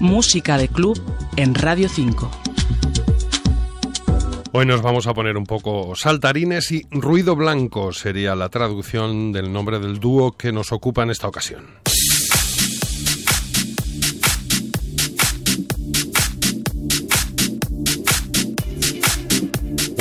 Música de club en Radio 5. Hoy nos vamos a poner un poco saltarines y ruido blanco sería la traducción del nombre del dúo que nos ocupa en esta ocasión.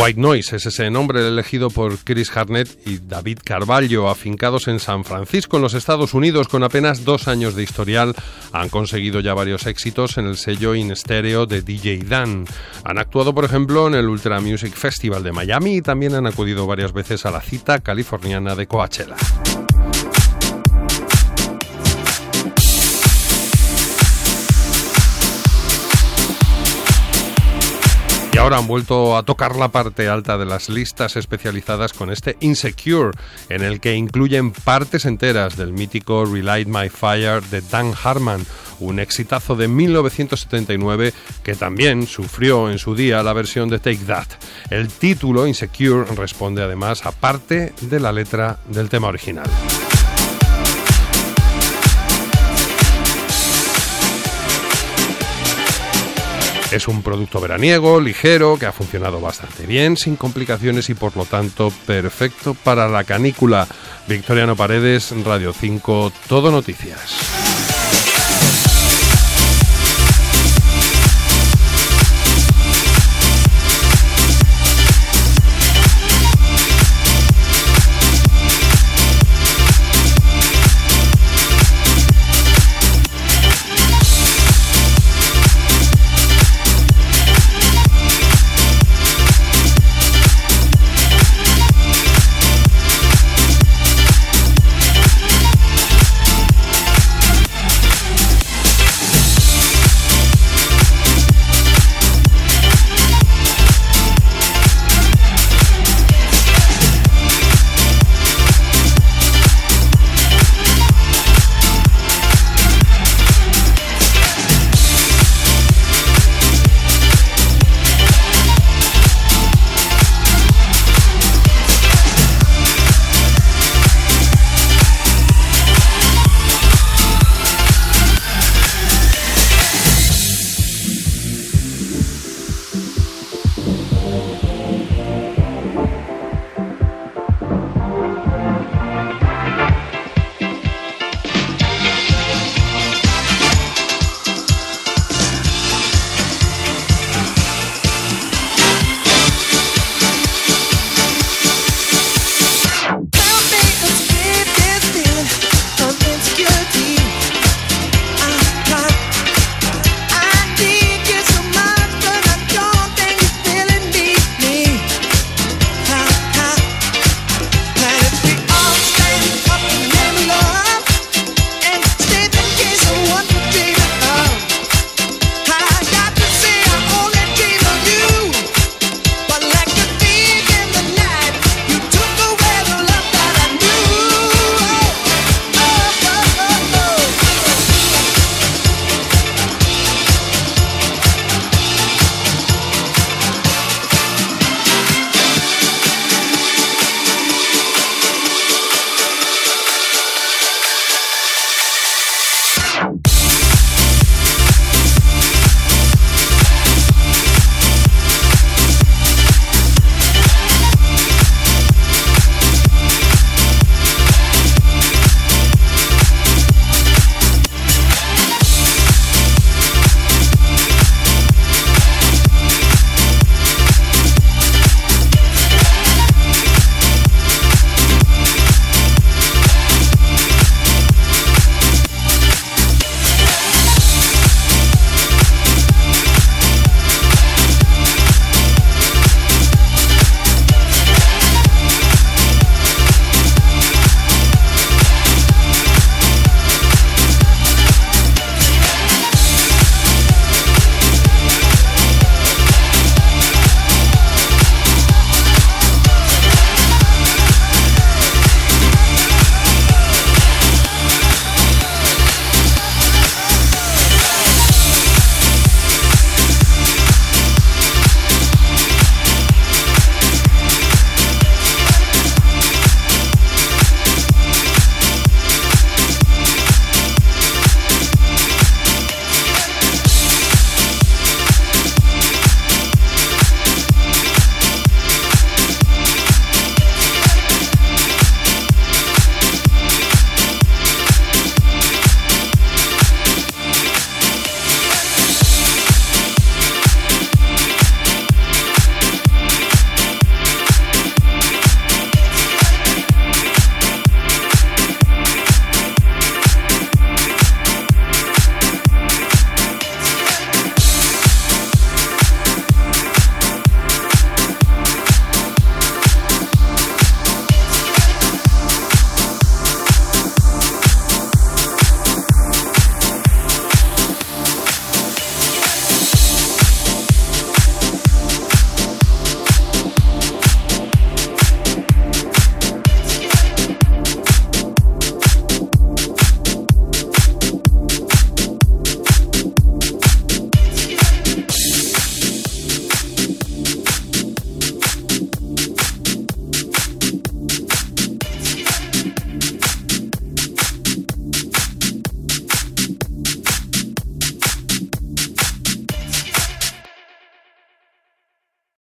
White Noise es ese nombre elegido por Chris Harnett y David Carvalho, afincados en San Francisco, en los Estados Unidos, con apenas dos años de historial. Han conseguido ya varios éxitos en el sello in stereo de DJ Dan. Han actuado, por ejemplo, en el Ultra Music Festival de Miami y también han acudido varias veces a la cita californiana de Coachella. Ahora han vuelto a tocar la parte alta de las listas especializadas con este Insecure, en el que incluyen partes enteras del mítico Relight My Fire de Dan Harman, un exitazo de 1979 que también sufrió en su día la versión de Take That. El título Insecure responde además a parte de la letra del tema original. Es un producto veraniego, ligero, que ha funcionado bastante bien, sin complicaciones y por lo tanto perfecto para la canícula. Victoriano Paredes, Radio 5, Todo Noticias.